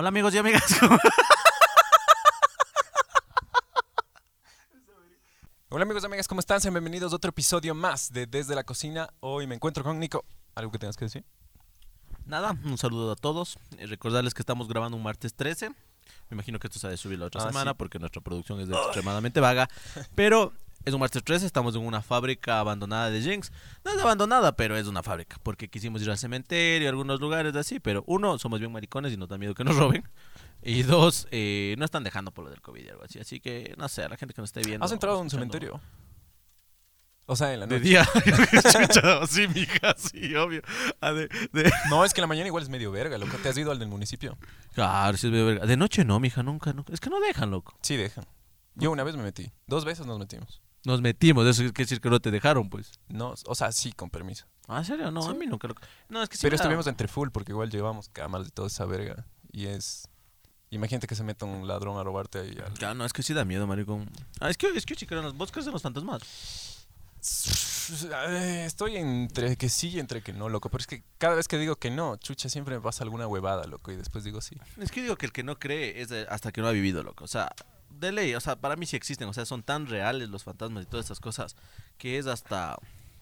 Hola amigos y amigas. ¿cómo- Hola amigos y amigas, ¿cómo están? Sean bienvenidos a otro episodio más de Desde la Cocina. Hoy me encuentro con Nico. ¿Algo que tengas que decir? Nada, un saludo a todos. Eh, Recordarles que estamos grabando un martes 13. Me imagino que esto se ha de subir la otra Ah, semana sí. porque nuestra producción es extremadamente vaga. Pero es un martes 13, estamos en una fábrica abandonada de Jinx. No es abandonada, pero es una fábrica. Porque quisimos ir al cementerio, a algunos lugares así. Pero uno, somos bien maricones y nos da miedo que nos roben. Y dos, eh, no están dejando por lo del COVID y algo así. Así que, no sé, a la gente que nos esté viendo. ¿Has entrado a un cementerio? O sea, en la De noche. día. Chucha, sí, mija, sí, obvio. Ah, de- de, No, es que en la mañana igual es medio verga, loco. ¿Te has ido al del municipio? Claro, sí es medio verga. De noche no, mija, nunca, nunca. Es que no dejan, loco. Sí, dejan. Yo una vez me metí. Dos veces nos metimos. Nos metimos, eso quiere decir que no te dejaron, pues. No, o sea, sí, con permiso. ¿Ah, en serio? No, Sí. a mí nunca, loco. No, es que sí Pero me estuvimos entre full porque igual llevamos cámaras y toda esa verga. Y es... Imagínate que se meta un ladrón a robarte ahí. al- Claro, no, es que sí da miedo, maricón. Ah, es que, es que chica, los bosques de los fantasmas. Eh, Estoy entre que sí y entre que no, loco. Pero es que cada vez que digo que no, chucha, siempre me pasa alguna huevada, loco. Y después digo sí. Es que digo que el que no cree es de- hasta que no ha vivido, loco. O sea, de ley, o sea, para mí sí existen. O sea, son tan reales los fantasmas y todas esas cosas que es hasta...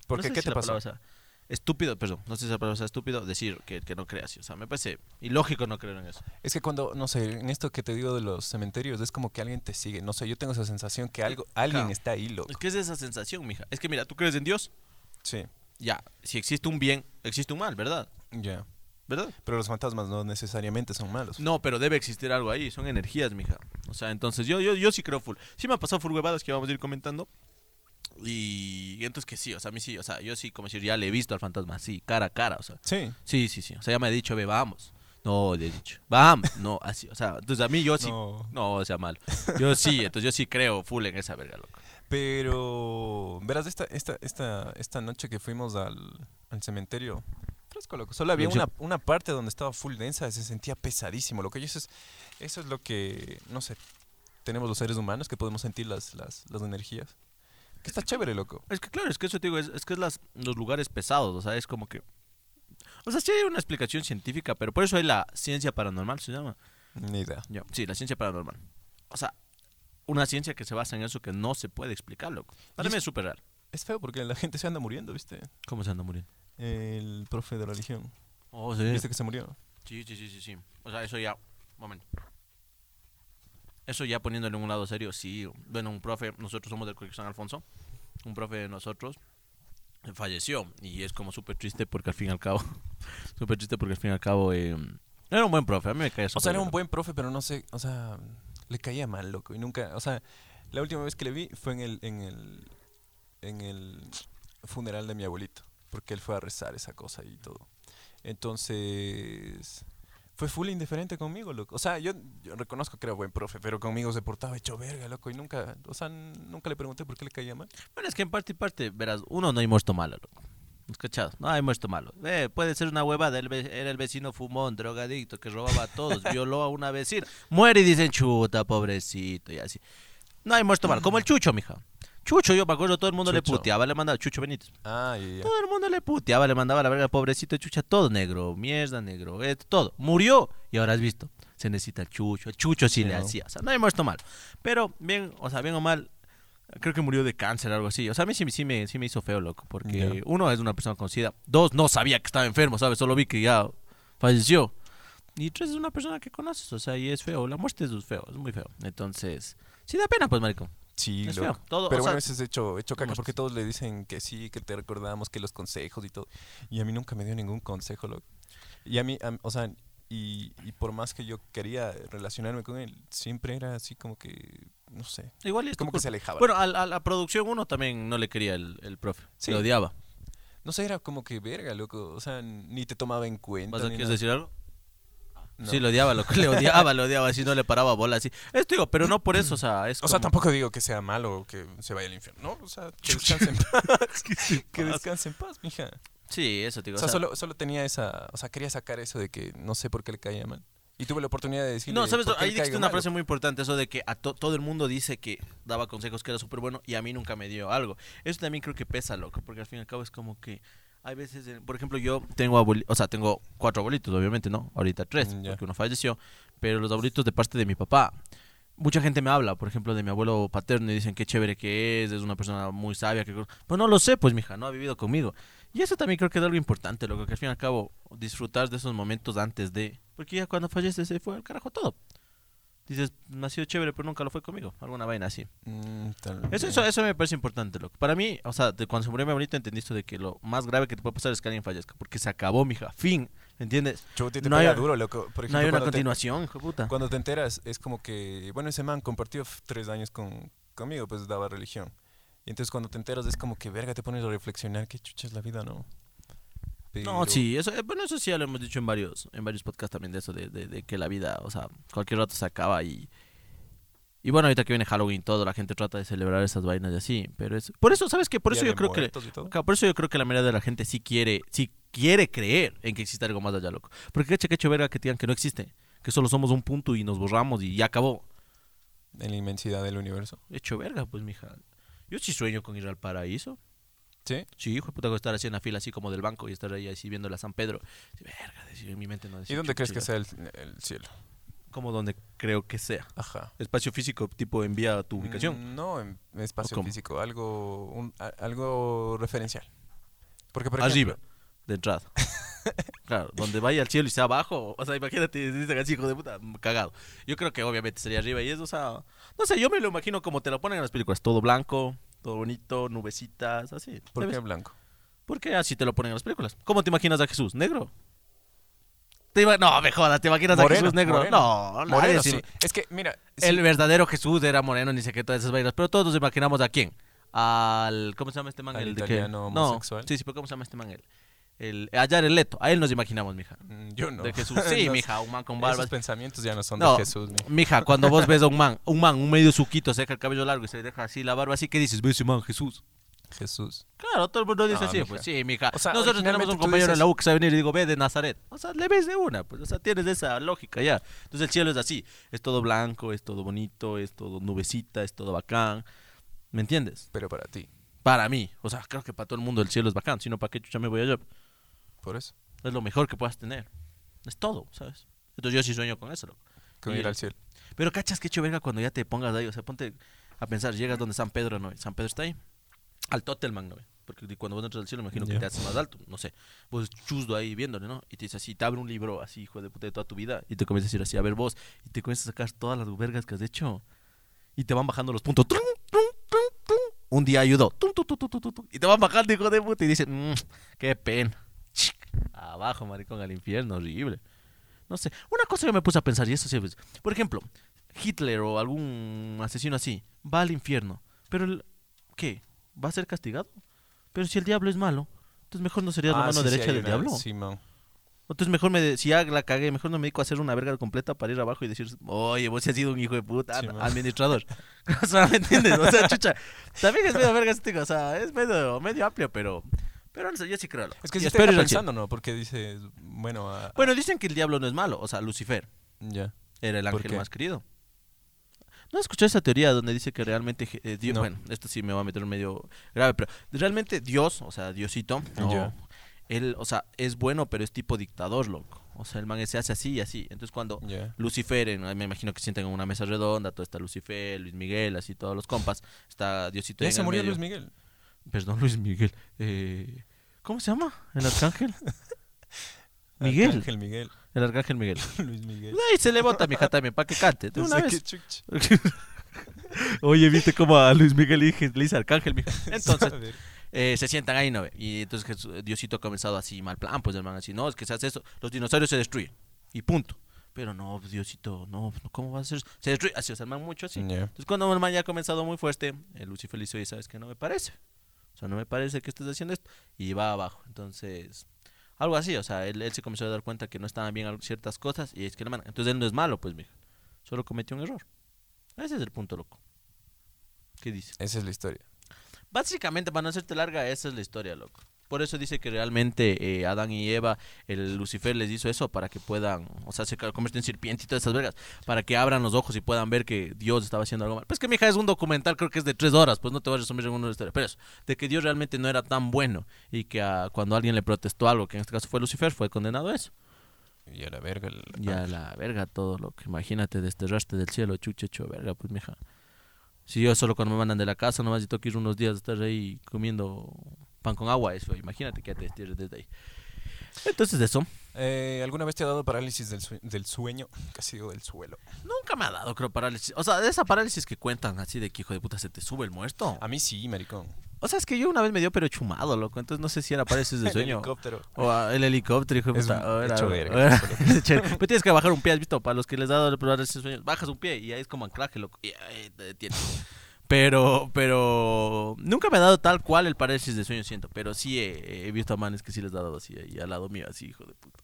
¿Por no qué? sé ¿Qué si te pasó? palabra sea estúpido, perdón, no sé si la palabra sea estúpido decir que, que no crea así. O sea, me parece ilógico no creer en eso. Es que cuando, no sé, en esto que te digo de los cementerios, es como que alguien te sigue. No sé, yo tengo esa sensación que algo, alguien Claro. está ahí, loco. Es que es esa sensación, mija. Es que mira, tú crees en Dios, Sí, ya, si existe un bien, existe un mal, ¿verdad? ya. ¿Verdad? Pero los fantasmas no necesariamente son malos. No, pero debe existir algo ahí, son energías, mija. O sea, entonces yo, yo, yo sí creo full. Sí me ha pasado full huevadas que vamos a ir comentando. Y, y entonces que sí, o sea, a mí sí, o sea, yo sí, como decir, ya le he visto al fantasma, sí, cara a cara, o sea. Sí. Sí, sí, sí. O sea, ya me ha dicho, ve, vamos. No, le he dicho, vamos. No, así, o sea, entonces a mí yo sí. No, No. o sea, mal. Yo sí, entonces yo sí creo full en esa verga, loco. Pero, verás, esta, esta, esta, esta noche que fuimos al, al cementerio, fresco, loco. Solo había una, una parte donde estaba full densa, se sentía pesadísimo, loco. Y eso es, eso es lo que, no sé, tenemos los seres humanos, que podemos sentir las, las, las energías. Que está chévere, loco. Es que claro, es que eso te digo, es, es que es las, los lugares pesados, o sea, es como que... O sea, sí hay una explicación científica, pero por eso hay la ciencia paranormal, se llama. Ni idea. Sí, la ciencia paranormal. O sea, una ciencia que se basa en eso que no se puede explicar, loco. Para mí es- súper real. Es feo porque la gente se anda muriendo, ¿viste? ¿Cómo se anda muriendo? El profe de religión. Oh, sí. ¿Viste que se murió? Sí, sí, sí, sí, sí. O sea, eso ya... Momento. Eso ya poniéndolo en un lado serio, sí. Bueno, un profe, nosotros somos del Colegio San Alfonso. Un profe de nosotros falleció. Y es como súper triste porque al fin y al cabo... súper triste porque al fin y al cabo... eh, era un buen profe, a mí me caía O sea, era un buen profe, pero no sé, o sea, le caía mal, loco. Y nunca, o sea, la última vez que le vi fue en el, en el, en el funeral de mi abuelito, porque él fue a rezar esa cosa y todo. Entonces, fue full indiferente conmigo, loco. O sea, yo, yo reconozco que era buen profe, pero conmigo se portaba hecho verga, loco. Y nunca, o sea, nunca le pregunté por qué le caía mal. Bueno, es que en parte y parte, verás, uno no hay muerto malo, loco. ¿Has cachado? No hay muerto malo. Eh, puede ser una huevada, el era el vecino fumón, drogadicto, que robaba a todos, violó a una vecina. Muere y dicen, chuta, pobrecito, y así. No hay muerto malo. Como el Chucho, mija. Chucho, yo me acuerdo, todo el mundo le Chucho. puteaba, le mandaba, Chucho Benítez. Ah. Todo el mundo le puteaba, le mandaba la verga, pobrecito Chucha, todo negro, mierda negro, eh, todo. Murió y ahora has visto, se necesita el Chucho, el Chucho sí, Sí, le ¿no? hacía, o sea, no hay muerto mal. Pero bien, o sea, bien o mal, creo que murió de cáncer o algo así. O sea, a mí sí, sí me, sí me hizo feo, loco, porque uno es una persona conocida, dos, no sabía que estaba enfermo, ¿sabes? Solo vi que ya falleció. Y tres, es una persona que conoces, o sea, y es feo, la muerte es feo, es muy feo. Entonces, sí da pena, pues, marico. Sí, Es loco. feo. Todo, Pero o bueno, sea, ese es hecho, hecho caca porque todos le dicen que sí, que te recordamos, que los consejos y todo. Y a mí nunca me dio ningún consejo, loco. Y a mí, a- o sea, y, y por más que yo quería relacionarme con él, siempre era así como que, no sé, igual es como que se alejaba. Bueno, a, a la producción uno también no le quería el, el profe, Sí. le odiaba. no sé, era como que verga, loco. O sea, ni te tomaba en cuenta. ¿Vas a ni quieres nada. decir algo? No. Sí, lo odiaba, lo, le odiaba, lo odiaba, así no le paraba bola, así. Esto digo, pero no por eso, o sea, es O sea, tampoco digo que sea malo o que se vaya al infierno. No, o sea, que descanse en paz. que descanse en paz, mija. Sí, eso, te digo. O sea, solo, solo tenía esa, o sea, quería sacar eso de que no sé por qué le caía mal. Y tuve la oportunidad de decirle. No, ¿sabes? Ahí dijiste una frase muy importante, eso de que a to- todo el mundo dice que daba consejos que era súper bueno y a mí nunca me dio algo. Eso también creo que pesa, loco, porque al fin y al cabo es como que hay veces, en- por ejemplo, yo tengo abuelitos, o sea, tengo cuatro abuelitos, obviamente, ¿no? Ahorita tres, Mm, porque uno falleció, pero los abuelitos de parte de mi papá. Mucha gente me habla, por ejemplo, de mi abuelo paterno y dicen qué chévere que es, es una persona muy sabia. Que... Pues no lo sé, pues, mija, no ha vivido conmigo. Y eso también creo que es algo importante, lo que al fin y al cabo, disfrutar de esos momentos antes de. Porque ya cuando fallece se fue al carajo todo. Dices, nació chévere, pero nunca lo fue conmigo. Alguna vaina así. Mm, Eso, eso, eso me parece importante, loco. Para mí, o sea, de cuando se murió mi abuelito entendí esto de que lo más grave que te puede pasar es que alguien fallezca. Porque se acabó, mija. Fin. ¿Entiendes? Chuti, te no pega hay- duro, loco. Por no hay una te- continuación, hijo de puta. Cuando te enteras, es como que, bueno, ese man compartió tres años con, conmigo, pues daba religión. Y entonces cuando te enteras es como que, verga, te pones a reflexionar qué chucha es la vida, ¿no? No, sí, eso, eh, bueno, eso sí ya lo hemos dicho en varios, en varios podcasts también de eso, de, de- de que la vida, o sea, cualquier rato se acaba y... Y bueno, ahorita que viene Halloween todo, la gente trata de celebrar esas vainas y así, pero es... Por eso, ¿sabes qué? Por eso yo creo que... Por eso yo creo que la mayoría de la gente sí quiere, sí quiere creer en que existe algo más allá, loco. Porque qué hecho verga que digan que no existe, que solo somos un punto y nos borramos y ya acabó. En la inmensidad del universo. Hecho verga, pues, mija. Yo sí sueño con ir al paraíso. ¿Sí? Sí, hijo de puta, estar así en la fila así como del banco y estar ahí así viendo la San Pedro. Sí, Verga, decir, en mi mente no ¿Y decir, dónde crees que sea el, el cielo? Como donde creo que sea. Ajá. Espacio físico, tipo envía tu ubicación. Mm, No, en espacio físico, algo, un- a- algo referencial. Porque, por Arriba, de entrada. claro, donde vaya al cielo y sea abajo. O sea, imagínate, dicen así, hijo de puta, cagado. Yo creo que obviamente sería arriba y eso, o sea, no sé, yo me lo imagino como te lo ponen en las películas, todo blanco, todo bonito, nubecitas, así. ¿por qué blanco? ¿Por qué así te lo ponen en las películas? ¿Cómo te imaginas a Jesús? ¿Negro? ¿Te ima- no, me jodas, ¿te imaginas a Jesús negro? moreno. No, nadie Moreno, sí. Es que, mira, El sí, verdadero Jesús era moreno, ni sé qué, todas esas vainas. Pero todos nos imaginamos a quién. Al. ¿Cómo se llama este man? Al el de que... No, homosexual. sí, sí, pero ¿cómo se llama este man? El, el, a Jared Leto. A él nos imaginamos, mija. mm, yo no. De Jesús. Sí, mija, un man con Esos barbas. pensamientos ya no son No, de Jesús. ni- Mija, cuando vos ves a un man, un man, un medio suquito, se deja el cabello largo y se deja así la barba así, ¿qué dices? Ve ese man, Jesús. Jesús. Claro, todo el mundo dice No, así, mija. pues sí, mija. O sea, Nosotros tenemos un compañero en la U que sabe venir y digo, ve de Nazaret. O sea, le ves de una, pues, o sea, tienes esa lógica ya. Entonces el cielo es así, es todo blanco, es todo bonito, es todo nubecita, es todo bacán. ¿Me entiendes? Pero para ti, Para mí, o sea, creo que para todo el mundo el cielo es bacán, si no, ¿para qué chucha me voy allá? Por eso. Es lo mejor que puedas tener. Es todo, ¿sabes? Entonces yo sí sueño con eso, loco. Con Y- ir al cielo. Pero cachas que hecho verga cuando ya te pongas ahí, o sea, ponte a pensar, llegas donde San Pedro, ¿no? San Pedro está ahí, al Totelman, ¿no? Porque cuando vos entras al cielo, me imagino que te haces más alto, no sé. Vos chusdo ahí viéndole, ¿no? Y te dice así, te abre un libro así, hijo de puta, de toda tu vida, y te comienza a decir así, a ver vos, y te comienzas a sacar todas las vergas que has hecho, y te van bajando los puntos. Trum, trum, trum. Un día ayudó, tum, tum, tum, tum, tum, tum, y te van bajando, hijo de puta, y dicen, "Mm, qué pena. Abajo, maricón, al infierno, horrible. No sé, una cosa que me puse a pensar, y eso sí, pues, por ejemplo, Hitler o algún asesino así va al infierno, pero el, ¿qué? ¿Va a ser castigado? Pero si el diablo es malo, entonces mejor no sería la Ah, mano sí, sí, derecha del una- diablo. Simón. Entonces mejor me, de- si ya la cagué, mejor no me dedico a hacer una verga completa para ir abajo y decir, oye, vos sí has sido un hijo de puta, Sí, man. administrador. o sea, ¿me entiendes? O sea, chucha, también es medio verga este, o sea, es medio, medio amplio, pero, pero no sé, yo sí creo. Es que Y si te espero deja ir al cielo. pensando, ¿no? Porque dices, bueno, a- Bueno, dicen que el diablo no es malo, o sea, Lucifer. ya. Era el ¿Por ángel más querido. ¿No escuché esa teoría donde dice que realmente eh, Dios, No. bueno, esto sí me va a meter medio grave, pero realmente Dios, o sea, Diosito, no, él, o sea, es bueno, pero es tipo dictador, loco. O sea, el man se hace así y así. Entonces cuando Ya. Lucifer, me imagino que sienten en una mesa redonda, todo está Lucifer, Luis Miguel, así todos los compas, está Diosito Ya en se el murió medio. Luis Miguel. Perdón, Luis Miguel. Eh, ¿Cómo se llama? ¿El arcángel? Miguel. Ángel Miguel. El arcángel Miguel. Luis Miguel. Ahí se le bota, mija, también, para que cante. De una vez. Oye, ¿viste cómo a Luis Miguel le dice arcángel? mijo? Entonces, eh, se sientan ahí, ¿no? ve? Y entonces Jesús- Diosito ha comenzado así, mal plan, pues, hermano, así, no, es que se hace eso, los dinosaurios se destruyen, y punto. Pero no, Diosito, no, ¿cómo va a ser? Se destruye, así, o sea, el man mucho así. Entonces, cuando el man ya ha comenzado muy fuerte, el Lucifer le dice, oye, ¿sabes qué? No me parece. O sea, no me parece que estés haciendo esto. Y va abajo. Entonces, algo así, o sea, él, él se comenzó a dar cuenta que no estaban bien ciertas cosas, y es que el man, entonces él no es malo, pues, mija. Solo cometió un error. Ese es el punto, loco. ¿Qué dice? Esa es la historia. Básicamente, para no hacerte larga, esa es la historia, loco. Por eso dice que realmente eh, Adán y Eva, el Lucifer les hizo eso para que puedan, o sea, se convierten en serpiente y todas esas vergas, para que abran los ojos y puedan ver que Dios estaba haciendo algo mal. Pues que, mija, es un documental, creo que es de tres horas, pues no te voy a resumir en una historia. Pero eso, de que Dios realmente no era tan bueno y que cuando alguien le protestó algo, que en este caso fue Lucifer, fue condenado a eso. Y a la verga. el- Y a la verga todo lo que, imagínate, desterraste del cielo, chuche, hecho verga, pues, mija. Si yo solo cuando me mandan de la casa, nomás yo tengo que ir unos días a estar ahí comiendo pan con agua, eso, imagínate que te destierres desde ahí. Entonces eso, Eh, ¿Alguna vez te ha dado parálisis del, sue- del sueño? Casi digo del suelo. nunca me ha dado, creo, parálisis. O sea, de esa parálisis que cuentan así de que hijo de puta se te sube el muerto. A mí sí, maricón. O sea, es que yo una vez me dio pero chumado, loco, entonces no sé si era parálisis de El sueño. helicóptero. O ah, el helicóptero, hijo de puta. o era- hecho o era-. Pero tienes que bajar un pie, ¿has visto? Para los que les ha dado parálisis de sueño, bajas un pie y ahí es como anclaje, loco. Y ahí te detienes. Pero, pero nunca me ha dado tal cual el parálisis de sueño, siento. Pero sí he, he visto a manes que sí les ha dado así, al lado mío, así, hijo de puta.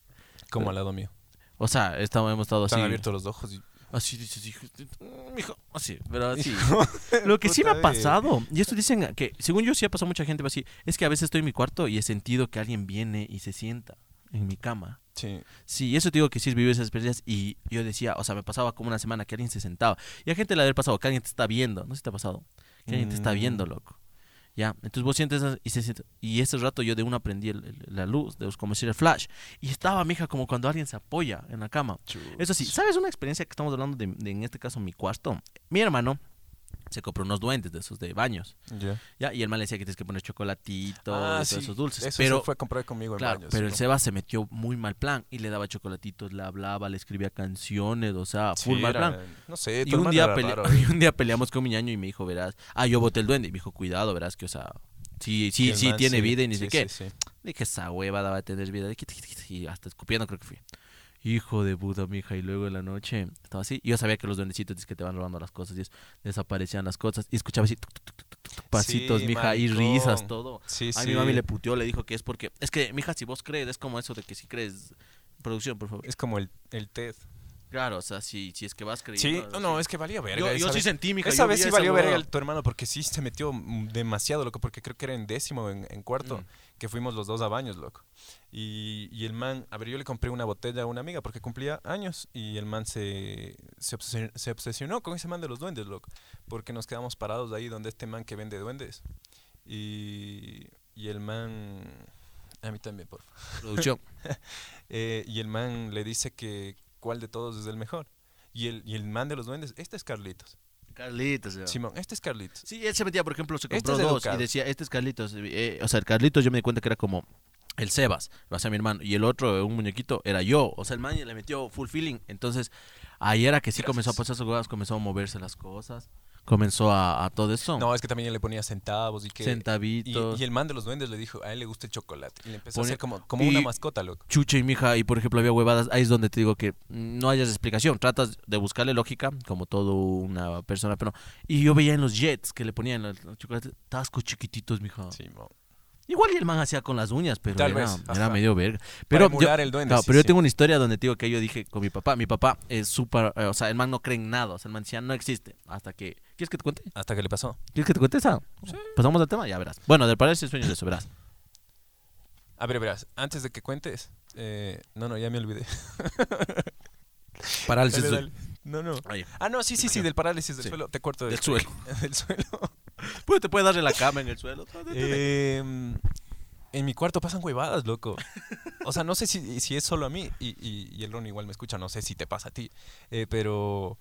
Como al lado mío. O sea, estamos, hemos estado así. Están abiertos los ojos y... Así dices, hijo, mm, así, pero así. Lo que sí me ha eh. pasado, y esto dicen que, según yo sí ha pasado mucha gente así, es que a veces estoy en mi cuarto y he sentido que alguien viene y se sienta en mi cama. Sí. Sí, eso te digo que sí viví esas experiencias y yo decía, o sea, me pasaba como una semana que alguien se sentaba. Y a gente le había pasado que alguien te está viendo, no sé si te ha pasado, que alguien te está Mm. viendo, loco. Ya, entonces vos sientes y se y ese rato yo de una prendí el- el- la luz, de como decir el flash, y estaba mija como cuando alguien se apoya en la cama. Eso sí, ¿sabes una experiencia que estamos hablando de, de, en este caso mi cuarto? Mi hermano se compró unos duendes de esos de baños, Ya. ¿ya? Y el man le decía que tienes que poner chocolatito, Ah, todos sí. esos dulces. Eso pero se fue a comprar conmigo en Claro, baños, pero el. Seba se metió muy mal plan y le daba chocolatitos, le hablaba, le escribía canciones, o sea, Sí, full mal era- plan. No sé, Y un, día pele- raro, eh. y un día peleamos con mi ñaño y me dijo, verás, ah, yo boté el duende. Y me dijo, cuidado, verás que, o sea, sí, Y sí, sí, man, tiene sí, vida y ni sé qué. Dije, esa hueva va a tener vida. Y hasta escupiendo creo que fui. Hijo de puta, mija. Y luego en la noche estaba así. Y yo sabía que los duendecitos es que te van robando las cosas. Y es- desaparecían las cosas. Y escuchaba así, tuc, tuc, tuc, tuc, tuc, pasitos, Sí, mija. Y risas, todo. Sí, A sí. mi mami le puteó, le dijo que es porque. Es que, mija, si vos crees, es como eso de que si crees. Producción, por favor. Es como el, el TED. Claro, o sea, si, si es que vas Sí, creyendo. no, no, es que valía verga. Yo, yo sí sentí, mija. Esa vez sí esa valió verga el- tu hermano porque sí se metió demasiado, loco, porque creo que era en décimo, en, en cuarto, Mm. que fuimos los dos a baños, loco. Y, y el man, a ver, yo le compré una botella a una amiga porque cumplía años y el man se, se, obsesionó, se obsesionó con ese man de los duendes, loco, porque nos quedamos parados ahí donde este man que vende duendes. Y, y el man... A mí también, por favor. Producción. Eh, y el man le dice que cuál de todos es el mejor. Y el, y el man de los duendes, este es Carlitos. Carlitos, ya. Simón, este es Carlitos. Sí, él se metía, por ejemplo, se Este compró es dos educado. y decía, este es Carlitos. eh, o sea, el Carlitos yo me di cuenta que era como el Sebas, va a ser mi hermano. Y el otro, un muñequito, era yo. O sea, el man le metió full feeling. Entonces, ahí era que sí comenzó a pasar sus cosas, comenzó a moverse las cosas. Comenzó a, a todo eso. No, es que también le ponía centavos y que... Centavitos. y el man de los duendes le dijo, a él le gusta el chocolate. Y le empezó a hacer como, como una mascota, loco. chucha y mija, y por ejemplo había huevadas, ahí es donde te digo que no hayas explicación, tratas de buscarle lógica, como todo una persona, pero. Y yo veía en los jets que le ponían los, los chocolates, tascos chiquititos, mija. Simón. Igual y el man hacía con las uñas, pero Tal era, vez, era medio verga. Pero yo, el duende, sí, pero yo sí. tengo una historia donde te digo que yo dije con mi papá, mi papá es súper, eh, o sea, el man no cree en nada, o sea, el man decía, no existe, hasta que, ¿quieres que te cuente? Hasta que le pasó. ¿Quieres que te cuente esa? Pasamos al tema, ya verás. Bueno, del parálisis de sueños de eso, verás. A ver, verás, antes de que cuentes... eh, no, no, ya me olvidé. Parálisis Dale, dale. No, no. Ah, no, sí, sí, sí, del parálisis del Sí. suelo. Te corto Del suelo. del suelo. Pues te puede darle la cama en el suelo. Eh, en mi cuarto pasan huevadas, loco. O sea, no sé si, si es solo a mí y, y- y el Ron igual me escucha, no sé si te pasa a ti, eh, pero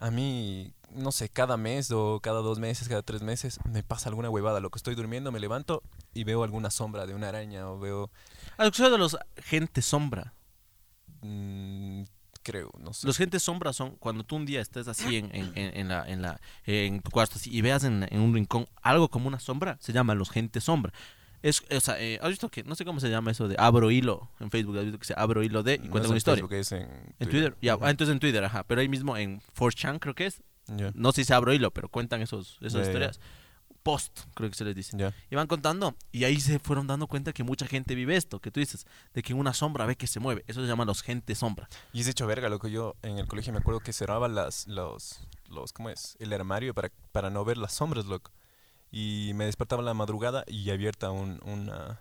a mí, no sé, cada mes o cada dos meses, cada tres meses me pasa alguna huevada, loco. Estoy durmiendo, me levanto y veo alguna sombra de una araña o veo, ¿Has escuchado de los gente sombra? mm, creo, no sé. Los gentes sombra son cuando tú un día estés así en, en, en, en la, en, la, en tu cuarto así, y veas en, un rincón algo como una sombra, se llama los gentes sombra. Es, o sea, eh, ¿has visto que, no sé cómo se llama eso de abro hilo en Facebook, has visto que se abro hilo de y No cuenta una historia? Facebook, es en, En Twitter, ya, Ajá. ah, entonces en Twitter, ajá, pero ahí mismo en 4chan creo que es, Ya, no sé si se abro hilo, pero cuentan esos, esas ya. historias. Post, creo que se les dice. ya. Y van contando, y ahí se fueron dando cuenta que mucha gente vive esto, que tú dices, de que una sombra ve que se mueve. Eso se llama los gente sombra. Y es hecho verga, loco. Yo en el colegio me acuerdo que cerraba las, los, los, ¿cómo es? El armario para, para no ver las sombras, loco. Y me despertaba en la madrugada y abierta un, una,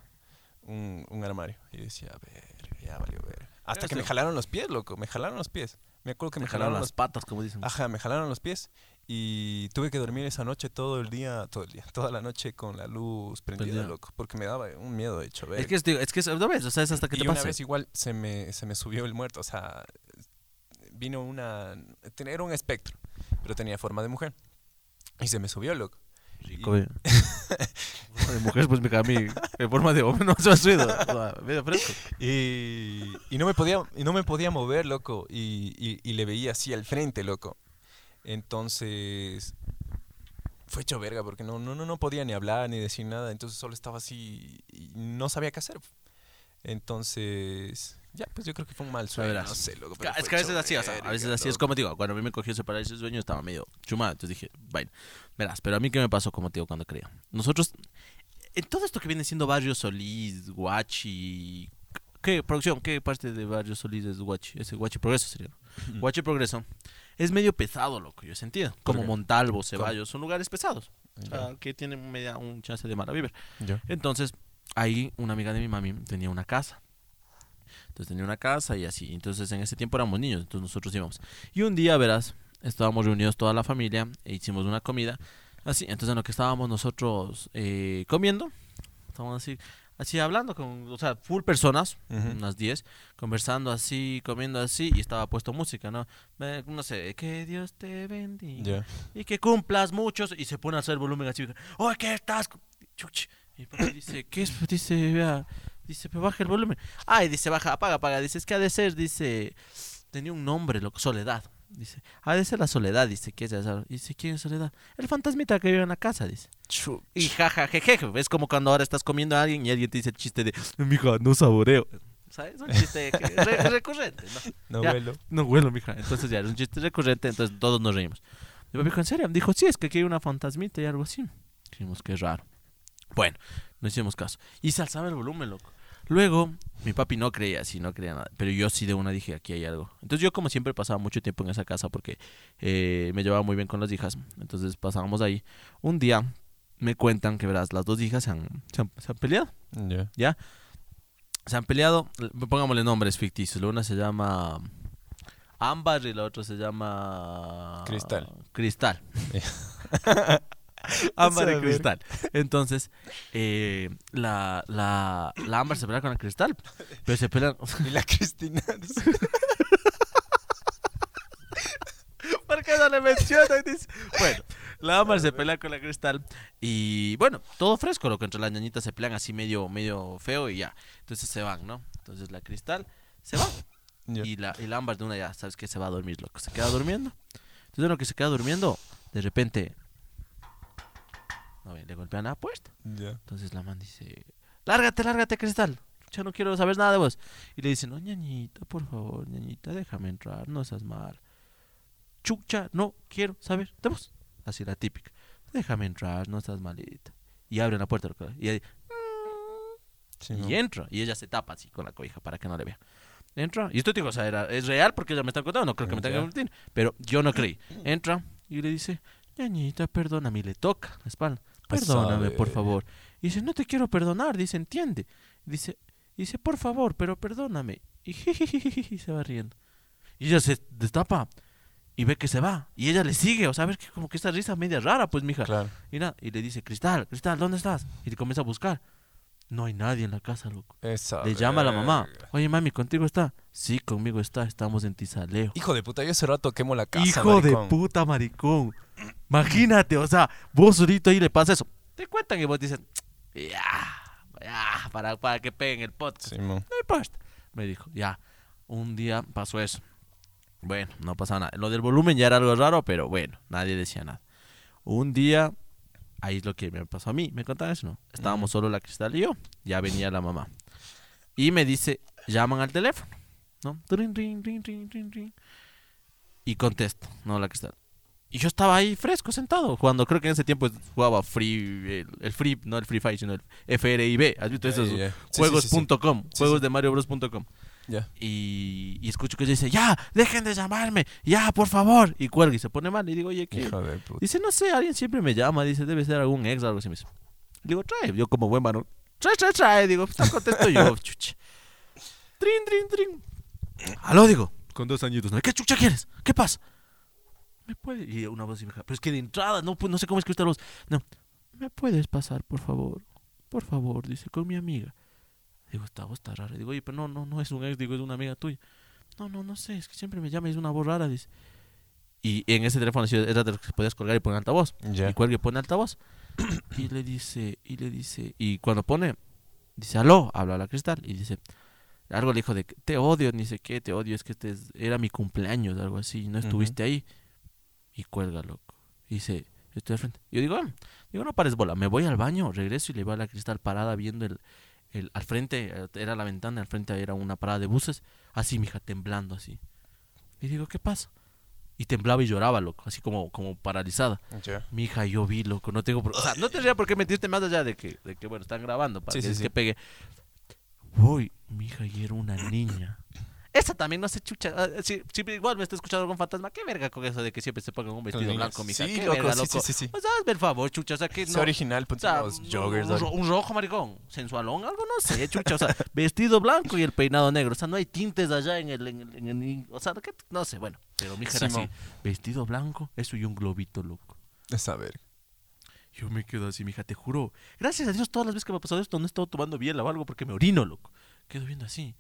un, un armario. Y decía, a ver, ya valió ver. Hasta que me jalaron los pies, loco. Me jalaron los pies. Me acuerdo que me, Me jalaron jalaron las los patas, como dicen. Ajá, me jalaron los pies y tuve que dormir esa noche todo el día, todo el día, toda la noche con la luz prendida, Prendida. loco, porque me daba un miedo de hecho. Es que es, es que es, ¿no ves? O sea, es hasta que y te una pase. vez igual se me, se me subió el muerto, o sea, vino una, era un espectro, pero tenía forma de mujer y se me subió, loco. Rico, eh. de mujer, pues me cae a mí en forma de hombre, no se me ha subido. O sea, fresco. Y, y no me podía y no me podía mover, loco, y, y- y le veía así al frente, loco. Entonces fue hecho verga porque no, no, no, no podía ni hablar ni decir nada, entonces solo estaba así y no sabía qué hacer. Entonces, ya, pues yo creo que fue un mal sueño, verás. no sé, loco. pero Es que a veces así, o sea, a veces así es como te digo, cuando a mí me cogió ese parálisis sueño estaba medio chumado, entonces dije, bueno, verás, pero a mí qué me pasó como te digo cuando creía. Nosotros, en todo esto que viene siendo Barrio Solís, Guachi, ¿qué producción? ¿Qué parte de Barrio Solís es Guachi? Ese Guachi Progreso sería. ¿no? Guachi Progreso es medio pesado, loco, yo he sentido. Como qué? Montalvo, Ceballos, son lugares pesados, o Ya, sea, que tienen media, un chance de mala ya. Entonces, ahí una amiga de mi mami tenía una casa. Entonces tenía una casa y así. Entonces en ese tiempo éramos niños, entonces nosotros íbamos. Y un día, verás, estábamos reunidos toda la familia e hicimos una comida. Así, entonces en lo que estábamos nosotros eh, comiendo, estábamos así, así hablando con, o sea, full personas, unas 10, conversando así, comiendo así, y estaba puesto música, ¿no? No sé, que Dios te bendiga y que cumplas muchos y se pone a hacer volumen así oh qué estás Chuch. y dice qué es dice vea dice pero baja el volumen ay dice baja apaga apaga dice es que ha de ser dice tenía un nombre loco soledad dice ha de ser la soledad dice qué es esa dice quién es soledad el fantasmita que vive en la casa dice y jaja jeje es como cuando ahora estás comiendo a alguien y alguien te dice el chiste de mija no saboreo ¿sabes? un chiste re- recurrente ¿no? No Ya. vuelo. no huelo, mija. Entonces ya era un chiste recurrente, entonces todos nos reímos. Mi papá dijo, ¿en serio? Dijo, sí, es que aquí hay una fantasmita y algo así. Dijimos, qué raro. Bueno, no hicimos caso. Y se alzaba el volumen, loco. Luego, mi papi no creía así, no creía nada. Pero yo sí de una dije, aquí hay algo. Entonces yo como siempre pasaba mucho tiempo en esa casa porque eh, me llevaba muy bien con las hijas. Entonces pasábamos ahí. Un día me cuentan que, verás, las dos hijas se han, se han, se han peleado. Ya. ¿Ya? Se han peleado, pongámosle nombres ficticios. La una se llama Ámbar y la otra se llama Cristal. Cristal. Ámbar y Cristal. Entonces, eh, la, la, la Ámbar se pelea con la Cristal, pero se pelean. Y la Cristina. ¿Por qué no le menciona? Y dice, Bueno, la Ámbar se pelea con la Cristal y bueno, todo fresco, lo que entre las ñañitas se pelean así medio, medio feo y ya. Entonces se van, ¿no? Entonces la Cristal se va. Ya. Y la, y la ámbar de una ya, sabes que se va a dormir, loco. Se queda durmiendo. Entonces, en lo que se queda durmiendo, de repente. No, le golpean la puerta. Entonces la man dice: Lárgate, lárgate, cristal. Ya no quiero saber nada de vos. Y le dice: No, ñañita, por favor, ñañita, déjame entrar, no seas mal. Chucha, no quiero saber de vos. Así la típica. Déjame entrar, no seas malita. Y abren la puerta. Y, Sí, y no. entra. Y ella se tapa así con la cobija para que no le vea. Entra. Y esto digo, o sea, era, es real porque ella me está contando. No creo que me tenga que mentir. Pero yo no creí. Entra y le dice, ñañita, perdóname. Y le toca la espalda. Perdóname, por favor. Y dice, no te quiero perdonar. Dice, entiende. Dice, dice, por favor, pero perdóname. Y se va riendo. Y ella se destapa y ve que se va. Y ella le sigue. O sea, ves que como que esta risa media rara, pues, mija. Claro. Y, nada, y le dice, Cristal, Cristal, ¿dónde estás? Y le comienza a buscar. No hay nadie en la casa, loco. Esa Le llama a la mamá. Oye, mami, ¿contigo está? Sí, conmigo está. Estamos en Tizaleo. Hijo de puta, yo hace rato quemo la casa. Hijo de puta, maricón. Imagínate, o sea, vos ahorita ahí le pasa eso. Te cuentan y vos dices, ya, ya, para, para que peguen el podcast. Simón. No importa. Me dijo, ya, un día pasó eso. Bueno, no pasaba nada. Lo del volumen ya era algo raro, pero bueno, nadie decía nada. Un día, ahí es lo que me pasó a mí. ¿Me contaban eso? No. Estábamos solo la cristal y yo. Ya venía la mamá. Y me dice, llaman al teléfono. ¿No? Y contesto, no la cristal. Y yo estaba ahí fresco, sentado, cuando creo que en ese tiempo jugaba Free, el, el Free, no el Free Fire, sino el FRIB. ¿Has visto esos? Sí, sí, Juegos.com, sí, sí. juegos Sí, de MarioBros.com. Ya. Y, y escucho que dice, ya, dejen de llamarme, ya, por favor. Y cuelga y se pone mal. Y digo, oye, ¿qué? Hijo de puta. Dice, no sé, alguien siempre me llama, dice, debe ser algún ex o algo así. Me dice. Digo, trae, yo como buen varón, trae, trae, trae. Digo, pues, está contesto yo, chucha. Trin, trin, trin. Aló, digo, con dos añitos. ¿no? ¿Qué chucha quieres? ¿Qué pasa? ¿Me puede? Y una voz dijo, pero es que de entrada, no, pues, no sé cómo escuchar la voz. No, ¿me puedes pasar, por favor? Por favor, dice, con mi amiga. Digo, esta voz está rara. Digo, oye, pero no, no, no es un ex, digo, es una amiga tuya. No, no, no sé, es que siempre me llama y es una voz rara, dice. Y en ese teléfono así, era de los que podías colgar y poner altavoz. Ya. Y cuelga y pone altavoz. y le dice, y le dice, y cuando pone, dice, aló, habla la cristal. Y dice, algo le dijo de, que te odio, ni sé qué, te odio, es que este es- era mi cumpleaños, algo así, no estuviste ahí. Y cuelga, loco. Y dice, estoy al frente. Yo digo, "Ah", digo, no pares bola, me voy al baño, regreso y le veo a la cristal parada viendo el, el, al frente, eh, era la ventana, al frente era una parada de buses, así, mija, temblando así. Y digo, ¿qué pasa? Y temblaba y lloraba, loco, así como, como paralizada. Ya. Mi hija, yo vi, loco, no tengo... por- O sea, no tendría por qué mentirte más allá de que, de que bueno, están grabando para Sí, que, sí, es sí. que pegue. Voy, mi hija, y era una niña. Esa también no se chucha. ah, Si, si igual me está escuchando algún fantasma, qué verga con eso de que siempre se pongan un vestido blanco, mija. Sí, qué loco, verga, sí, loco. sí, sí, sí. Pues hazme el favor, chucha, o sea, que Es no... original, O ponte sea, los un, joggers. un ro- un rojo, maricón, sensualón, algo no sé, chucha, o sea, vestido blanco y el peinado negro, o sea, no hay tintes allá en el, en el, en el- o sea, ¿qué? no sé, bueno, pero mi hija era así, vestido blanco, eso y un globito, loco. Es a ver. Yo me quedo así, mija, te juro. Gracias a Dios, todas las veces que me ha pasado esto no he estado tomando biela o algo porque me orino, loco. Quedo viendo así.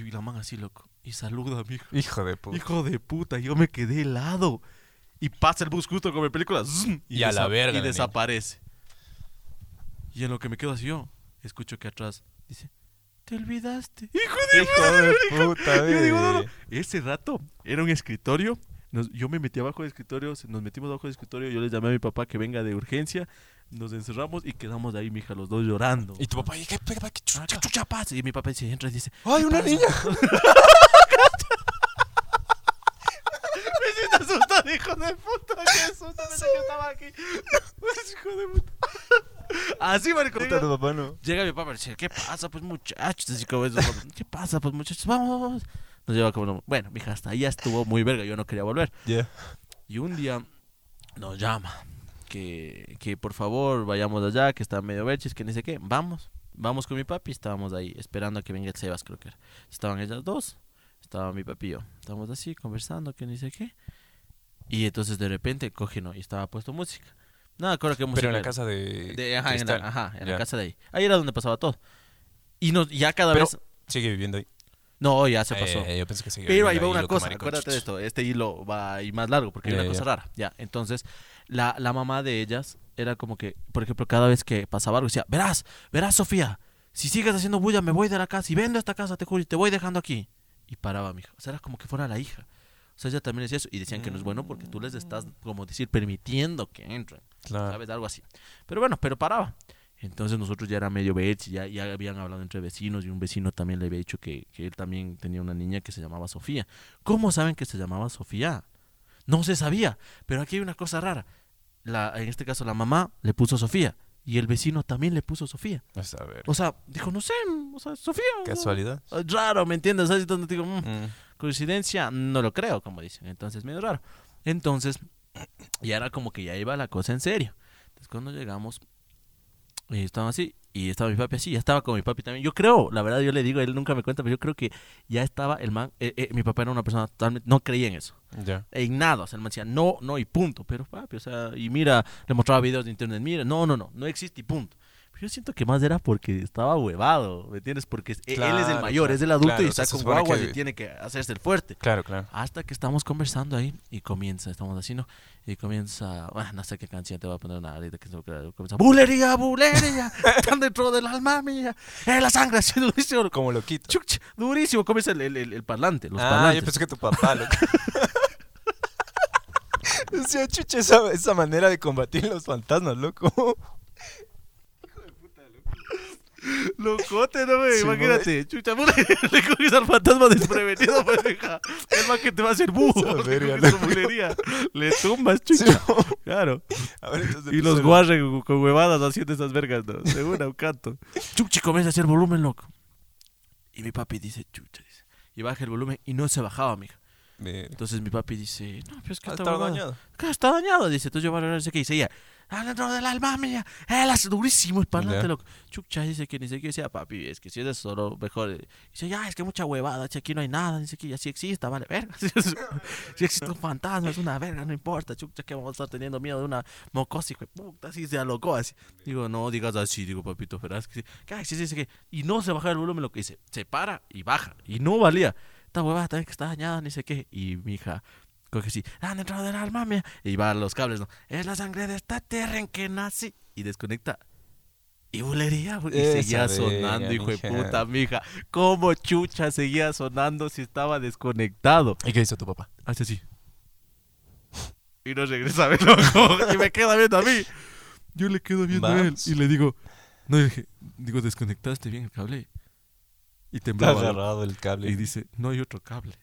Y la man así, loco. Y saluda a mi hija. Hijo de puta. Hijo de puta, yo me quedé helado. Y pasa el bus justo como en película. ¡zum! Y a la verga Y la niña. desaparece. Y en lo que me quedo así yo, escucho que atrás dice, te olvidaste. Hijo de Hijo de puta, yo digo, no, no. Ese rato era un escritorio. nos- yo me metí abajo del escritorio, nos metimos abajo del escritorio. Yo le llamé a mi papá que venga de urgencia. Nos encerramos y quedamos ahí, mija, los dos llorando. Y tu papá, ¿y qué, qué, qué chucha? ¿Qué chucha pasa? Y mi papá dice, entra y dice, ¡Ay, una pasa? niña! Me siento asustado, hijo de puta. Qué susto, pensé que estaba aquí. hijo de puta. Así, tu papá no. Llega mi papá y dice, ¿qué pasa, pues, muchachos? Así como eso, ¿qué pasa, pues, muchachos? Vamos, vamos. Nos lleva como, bueno, mija, hasta ahí ya estuvo muy verga. Yo no quería volver. Ya. Y un día nos llama que, que por favor vayamos allá, que está medio verchis, que ni sé qué. Vamos, vamos con mi papi. Estábamos ahí esperando a que venga el Sebas, creo que era. Estaban ellas dos, estaba mi papi y yo. Estábamos así conversando, que ni sé qué. Y entonces de repente coge no, y estaba puesto música. Nada, acuerdo que música. Pero en la casa de. De- ajá, en la, ajá, en la casa de ahí. Ahí era donde pasaba todo. Y nos, ya cada Pero- vez. Sigue viviendo ahí. No, ya se pasó. Eh, yo pensé que seguía Pero ahí va una cosa, acuérdate de esto, este hilo va ahí más largo porque hay una cosa ya. rara. Ya, entonces la, la mamá de ellas era como que, por ejemplo, cada vez que pasaba algo decía, verás, verás Sofía, si sigues haciendo bulla me voy de la casa y vendo esta casa, te juro, y te voy dejando aquí. Y paraba, mija. O sea, era como que fuera la hija. O sea, ella también decía eso y decían que no es bueno porque tú les estás, como decir, permitiendo que entren. Claro. ¿sabes? Algo así. Pero bueno, pero paraba. Entonces nosotros ya era medio vets, ya, ya habían hablado entre vecinos y un vecino también le había dicho que, que él también tenía una niña que se llamaba Sofía. ¿Cómo saben que se llamaba Sofía? No se sabía, pero aquí hay una cosa rara. La, en este caso la mamá le puso Sofía y el vecino también le puso Sofía. Pues, a ver. O sea, dijo, no sé, o sea, Sofía. Casualidad. Ah, Raro, ¿me entiendes? ¿Sabes? Entonces digo, mm, Mm. coincidencia, no lo creo, como dicen. Entonces, medio raro. Entonces, ya era como que ya iba la cosa en serio. Entonces, cuando llegamos, eh, estaba así, y estaba mi papi así, ya estaba con mi papi también. Yo creo, la verdad, yo le digo, él nunca me cuenta, pero yo creo que ya estaba el man. eh, eh, mi papá era una persona totalmente. No creía en eso. Ya. En nada. O sea, el man decía, no, no y punto. Pero papi, o sea, y mira, le mostraba videos de internet, mira, no, no, no, no existe y punto. Yo siento que más era porque estaba huevado, ¿me entiendes? Porque es- él es el mayor, claro, es el adulto claro, y está con guaguas que- y tiene que hacerse el fuerte. Claro, claro. Hasta que estamos conversando ahí y comienza, estamos así, ¿no? Y comienza, bueno, no sé qué canción te voy a poner una ahorita que comienza, bulería, bulería, están dentro del alma mía, es la sangre, así durísimo, Como lo quito. chuch, durísimo, comienza el, el, el- el parlante, los ah, parlantes. yo pensé que tu papá, loco. Decía, chucha, esa, esa manera de combatir los fantasmas, loco. Locote, no me Sí, imagínate, chucha, bulería, le coges al fantasma desprevenido, pues, hija, el más que te va a hacer verga, le tumbas, chucha, Sí, no. claro. A ver, entonces Y los empezó- guarren con huevadas haciendo esas vergas, ¿no? Seguro, un canto. Chuchi comienza a hacer volumen, loco. Y mi papi dice, chucha, dice. Y baja el volumen y no se bajaba, mija. Entonces mi papi dice, no, pero es que Ah, está dañado. Claro, está dañado, dice. Entonces yo voy a arreglar ese que dice ella. ¡Ah, dentro del alma mía! Él hace durísimo el parlante, loco. Chucha, dice que ni sé qué decía, papi, es que si es de solo mejor. eh. Dice, ya, es que mucha huevada, che, aquí no hay nada. Dice que ya sí exista, vale, verga. Si existe un fantasma, es una verga, no importa, chucha, que vamos a estar teniendo miedo de una mocosa, hijo de puta, así se alocó, así. Digo, no digas así, digo, papito, verás que sí. Sí, que. Y no se baja el volumen, lo que dice, se para y baja. Y no valía. Esta huevada también que está dañada, ni sé qué. Y mi hija, coge así, ah, dentro del alma mía. Y va a los cables, ¿no? Es la sangre de esta tierra en que nací. Y desconecta. Y bulería, y seguía sonando, hijo de mija. puta, mija. ¿Cómo chucha seguía sonando si estaba desconectado? ¿Y qué hizo tu papá? Hace así. Y no regresa a verlo. y me queda viendo a mí. Yo le quedo viendo a él Vamos. y le digo, no, dije, digo, desconectaste bien el cable. Y Está temblaba. agarrado el cable. Y dice, no hay otro cable.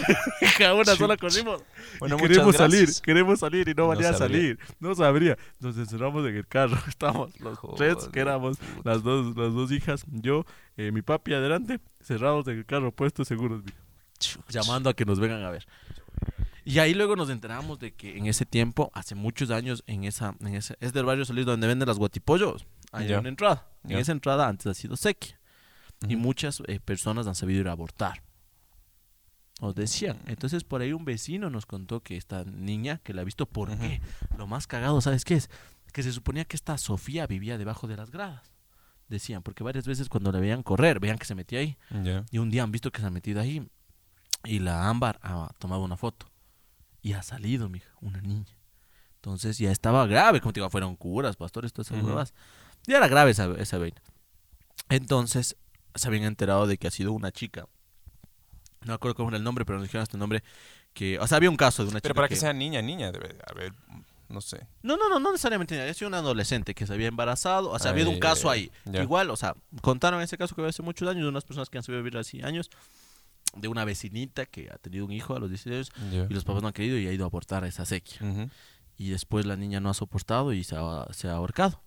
Hija, una sola corrimos. Bueno, Y queremos salir, queremos salir y no No valía salir. No sabría. Nos encerramos en el carro. Estamos los tres que Joder, éramos, puta. las dos, las dos hijas, yo, eh, mi papi adelante, cerrados en el carro, puestos seguros, llamando a que nos vengan a ver. Y ahí luego nos enteramos de que en ese tiempo, hace muchos años, en esa, en ese, es del barrio Solís donde venden las guatipollos. Hay Ya. una entrada. En Ya. esa entrada antes ha sido sequía. Y Ujú. muchas eh, personas han sabido ir a abortar. Nos decían. Entonces por ahí un vecino nos contó que esta niña, que la ha visto, ¿por qué? Lo más cagado, ¿sabes qué es? Que se suponía que esta Sofía vivía debajo de las gradas. Decían, porque varias veces cuando la veían correr, veían que se metía ahí. Y un día han visto que se ha metido ahí. Y la Ámbar ha tomado una foto. Y ha salido, mija, una niña. Entonces ya estaba grave, como te digo, fueron curas, pastores, todas esas huevas. Ya era grave esa, esa vaina. Entonces se habían enterado de que ha sido una chica. No me acuerdo cómo era el nombre, pero nos dijeron este nombre. Que, o sea, había un caso de una Pero chica para que sea niña, niña, debe haber, no sé. no, no, no, no necesariamente. Había sido un adolescente que se había embarazado. O sea, había un caso ahí. ya. Igual, o sea, contaron ese caso que había hace muchos años de unas personas que han sabido vivir así años. De una vecinita que ha tenido un hijo a los 16 años y los papás no han querido y ha ido a abortar a esa sequía. Y después la niña no ha soportado y se ha, se ha ahorcado.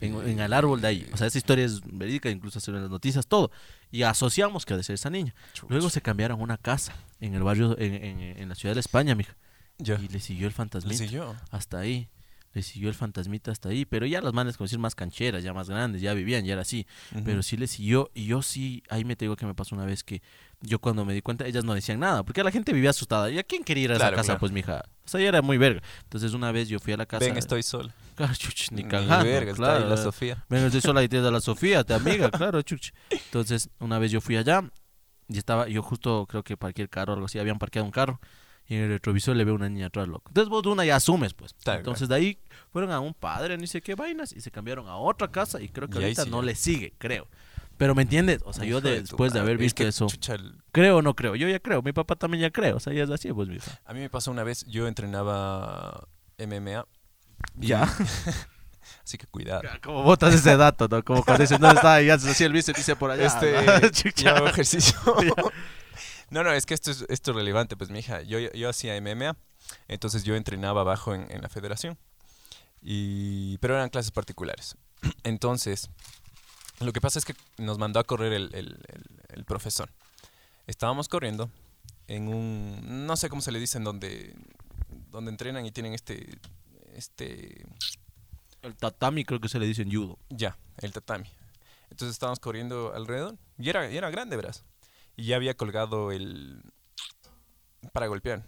En, en el árbol de ahí. O sea, esa historia es verídica, incluso se en las noticias, todo. Y asociamos que ha de ser esa niña. Luego se cambiaron a una casa en el barrio, en, en, en la ciudad de España, mija. Ya. Y le siguió el Le fantasmita siguió. hasta ahí. Le siguió el fantasmita hasta ahí. Pero ya las manes, como decir, más cancheras, ya más grandes, ya vivían, ya era así. Pero sí le siguió. Y yo sí, ahí me te digo que me pasó una vez que yo cuando me di cuenta, ellas no decían nada. Porque la gente vivía asustada. ¿Y a quién quería ir a esa casa? claro. Pues, mija. O sea, ya era muy verga. Entonces, una vez yo fui a la casa. Ven, estoy sol. Claro, chuch, ni Ni cagando. verga, está ahí la Sofía. Ven, estoy sola y tienes a la Sofía, te amiga, claro, chuch. Entonces, una vez yo fui allá y estaba, yo justo creo que parqué el carro o algo así, habían parqueado un carro y en el retrovisor le veo una niña atrás, loco. Entonces vos de una ya asumes, pues. Claro, Entonces de ahí fueron a un padre, ni sé qué vainas, y se cambiaron a otra casa y creo que Y ahorita sí no le sigue, creo. Pero me entiendes, o sea, yo tu después de haber es visto que, eso, chucha, el- creo o no creo, yo ya creo, mi papá también ya creo, o sea, ya es así, pues, mi a mí me pasó una vez, yo entrenaba MMA. Ya. Así que cuidado. Como botas ese dato, ¿no? Como cuando dices, no está ahí, haces así el bíceps, dice por allá. Este, Chucha. yo hago ejercicio. Ya. no, no, es que esto es, esto es relevante, pues, mi hija. Yo, yo hacía MMA, entonces yo entrenaba abajo en, en la federación. Y, pero eran clases particulares. Entonces, lo que pasa es que nos mandó a correr el, el- el- el profesor. Estábamos corriendo en un, no sé cómo se le dice, en donde, donde entrenan y tienen este, este, El tatami creo que se le dice en judo. ya, el tatami. Entonces estábamos corriendo alrededor y era, y era grande, verás. Y ya había colgado el, para golpear,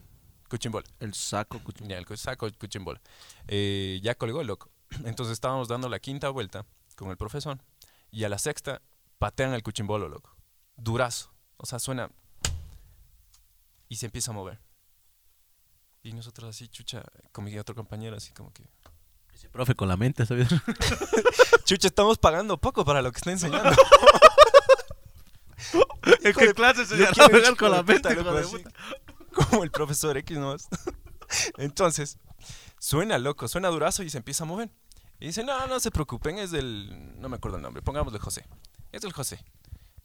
cuchimbol. El saco. cuchillo. Ya, el saco cuchimbol. Eh, ya colgó el loco. Entonces estábamos dando la quinta vuelta con el profesor y a la sexta patean el cuchimbolo, loco. Durazo. O sea, suena y se empieza a mover. Y nosotros así, chucha, con mi otro compañero, así como que... Ese profe con la mente, ¿sabes? Chucha, estamos pagando poco para lo que está enseñando. ¿En qué clase se llama con la mente, loco, así? Como el profesor X nomás. Entonces, suena loco, suena durazo y se empieza a mover. Y dice, no, no se preocupen, es del... No me acuerdo el nombre, pongámosle José. Es del José.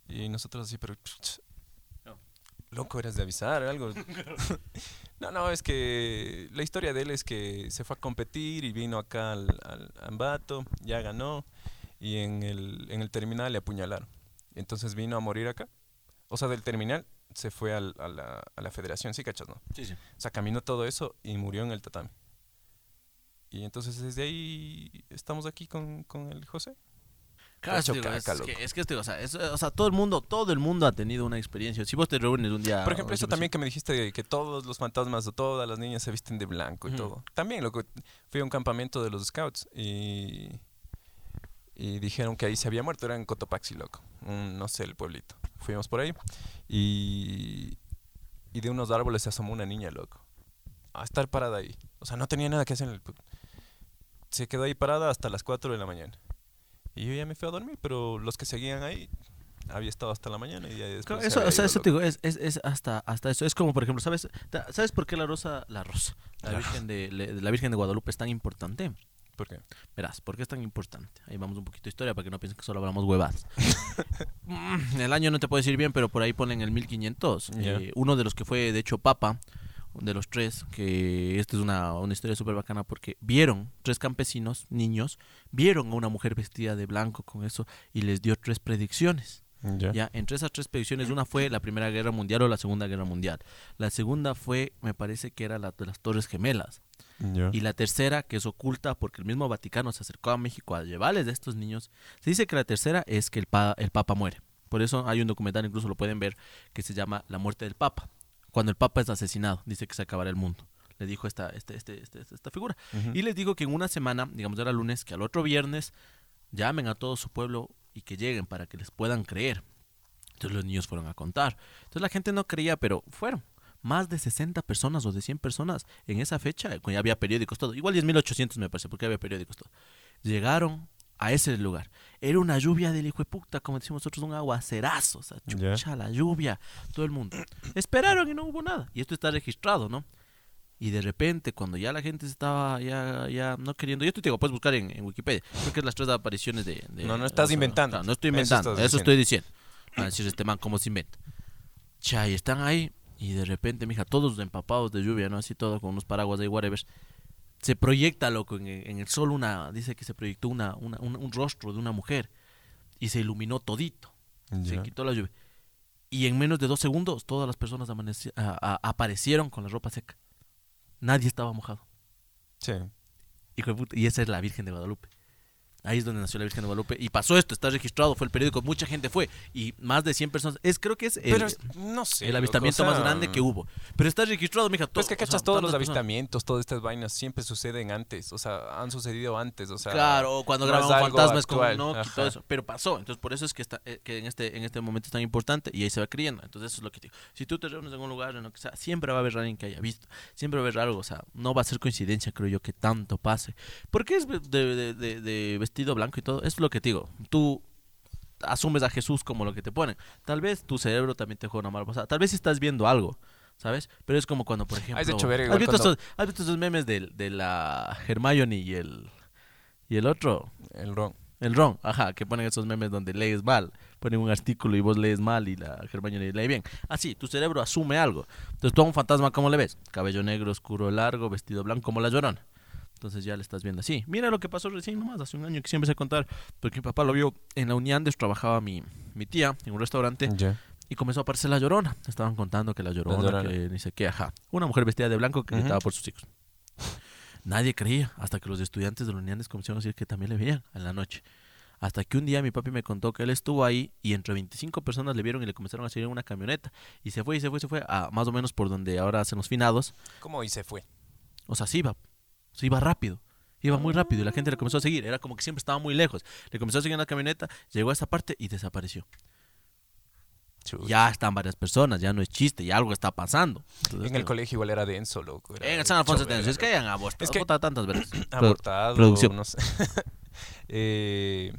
Y nosotros así, pero... No. Loco, eras de avisar algo. no, no, es que la historia de él es que se fue a competir y vino acá al, al Ambato, ya ganó y en el, en el terminal le apuñalaron. Entonces vino a morir acá. O sea, del terminal se fue al- a, la, a la federación, ¿sí cachas, no? Sí, sí. O sea, caminó todo eso y murió en el tatami. Y entonces desde ahí estamos aquí con, con el José. Claro, es, que, es que este, o sea, es- o sea, todo el mundo, todo el mundo ha tenido una experiencia. Si vos te reúnes un día, Por ejemplo, eso también que me dijiste de que todos los fantasmas o todas las niñas se visten de blanco y todo. También, loco, fui a un campamento de los scouts y, y dijeron que ahí se había muerto. Era en Cotopaxi, loco. un- no sé, el pueblito. Fuimos por ahí y, y de unos árboles se asomó una niña, loco. A estar parada ahí. O sea, no tenía nada que hacer en el... Se quedó ahí parada hasta las 4 de la mañana. Y yo ya me fui a dormir, pero los que seguían ahí había estado hasta la mañana y ya después Eso, o sea, eso te digo, es, es, es hasta, hasta eso. Es como, por ejemplo, ¿sabes, ¿sabes por qué la rosa, la rosa, la La Virgen de, le- la Virgen de Guadalupe es tan importante? ¿Por qué? Verás, ¿por qué es tan importante? Ahí vamos un poquito de historia para que no piensen que solo hablamos huevadas. Mm, el año no te puedo decir bien, pero por ahí ponen el 1500. Ya. eh, uno de los que fue, de hecho, papa, de los tres, que esta es una, una historia súper bacana porque vieron, tres campesinos, niños, vieron a una mujer vestida de blanco con eso y les dio tres predicciones. Ya. Ya, entre esas tres predicciones, una fue la Primera Guerra Mundial o la Segunda Guerra Mundial. La segunda fue, me parece que era la de las Torres Gemelas. Y la tercera, que es oculta porque el mismo Vaticano se acercó a México a llevarles de estos niños. Se dice que la tercera es que el, pa- el Papa muere. Por eso hay un documental, incluso lo pueden ver, que se llama La muerte del Papa. Cuando el Papa es asesinado, dice que se acabará el mundo. Le dijo esta, este, este, este- esta figura. Y les digo que en una semana, digamos era lunes, que al otro viernes llamen a todo su pueblo y que lleguen para que les puedan creer. Entonces los niños fueron a contar. Entonces la gente no creía, pero fueron. Más de 60 personas o de 100 personas en esa fecha, cuando ya había periódicos, todo. Igual 10.800 me parece, porque había periódicos, todo. Llegaron a ese lugar. Era una lluvia del hijo de puta, como decimos nosotros, un aguacerazo. O sea, chucha, la lluvia, todo el mundo. Esperaron y no hubo nada. Y esto está registrado, ¿no? Y de repente, cuando ya la gente estaba ya, ya no queriendo, yo te digo, puedes buscar en, en Wikipedia, creo que es las tres apariciones de... de- No, no estás o sea, inventando. claro, no estoy inventando, eso, estoy diciendo. A decir este man cómo se inventa. Cha, y están ahí, y de repente, mija, todos empapados de lluvia, ¿no? Así todo, con unos paraguas de whatever. Se proyecta, loco, en, el- en el sol una, dice que se proyectó una, una- un, un rostro de una mujer, y se iluminó todito. Se quitó la lluvia. Y en menos de dos segundos, todas las personas amaneci- a- a- aparecieron con la ropa seca. Nadie estaba mojado. Sí. Hijo de puta, Y esa es la Virgen de Guadalupe. Ahí es donde nació la Virgen de Guadalupe. Y pasó esto, está registrado, fue el periódico, mucha gente fue. Y más de 100 personas. Es, creo que es el, Pero es- no sé. el loco, avistamiento o sea, más grande que hubo. Pero está registrado, mija. Pues todo- que o sea, cachas todos los tantas personas. avistamientos, todas estas vainas siempre suceden antes, o sea, han sucedido antes, o sea. Claro, o cuando no graban es un algo fantasma es como actual, no, y ajá. todo eso. Pero pasó, entonces por eso es que está eh, que en este en este momento es tan importante y ahí se va creyendo. Entonces eso es lo que te digo. Si tú te reúnes en un lugar en lo que sea, siempre va a haber alguien que haya visto, siempre va a haber algo, o sea, no va a ser coincidencia, creo yo, que tanto pase. ¿Por qué es de, de- de- de vestido blanco y todo? Es lo que te digo. Tú asumes a Jesús como lo que te ponen. Tal vez tu cerebro también te juega una mala pasada. Tal vez estás viendo algo. ¿Sabes? Pero es como cuando, por ejemplo... Has hecho verga ¿has, visto cuando- estos, ¿Has visto esos memes del- de, la Hermione y el, y el otro? El ron. El Ron, ajá, que ponen esos memes donde lees mal, ponen un artículo y vos lees mal y la Hermione lee bien. Así, tu cerebro asume algo. Entonces tú a un fantasma, ¿cómo le ves? Cabello negro, oscuro, largo, vestido blanco, como la llorona. Entonces ya le estás viendo así. Mira lo que pasó recién nomás, hace un año que siempre sé contar, porque mi papá lo vio en la Uniandes, trabajaba mi, mi tía en un restaurante y comenzó a aparecer la llorona. Estaban contando que la llorona, Llorona. que ni sé qué, ajá. Una mujer vestida de blanco que Ujú. gritaba por sus hijos. Nadie creía, hasta que los estudiantes de la Uniandes comenzaron a decir que también le veían en la noche. Hasta que un día mi papi me contó que él estuvo ahí y entre 25 personas le vieron y le comenzaron a seguir en una camioneta. Y se fue y se fue y se fue a más o menos por donde ahora hacen los finados. ¿Cómo y se fue? O sea, se iba. Se iba rápido. Iba muy rápido y la gente le comenzó a seguir. Era como que siempre estaba muy lejos. Le comenzó a seguir en la camioneta, llegó a esa parte y desapareció. Ya están varias personas, ya no es chiste, ya algo está pasando. Entonces, En el no. colegio igual era denso, loco. era En el San Alfonso hecho tenés, es que hayan abortado, Es que- tantas veces. Abortado, producción. no sé. Eh,